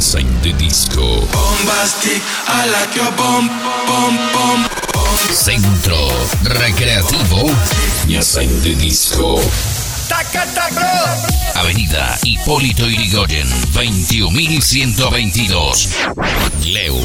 Niasain de Disco. Bombastic, I like your bomb, bomb, bomb. Centro Recreativo Niasain de Disco. Avenida Hipólito Yrigoyen, 21122. Leu.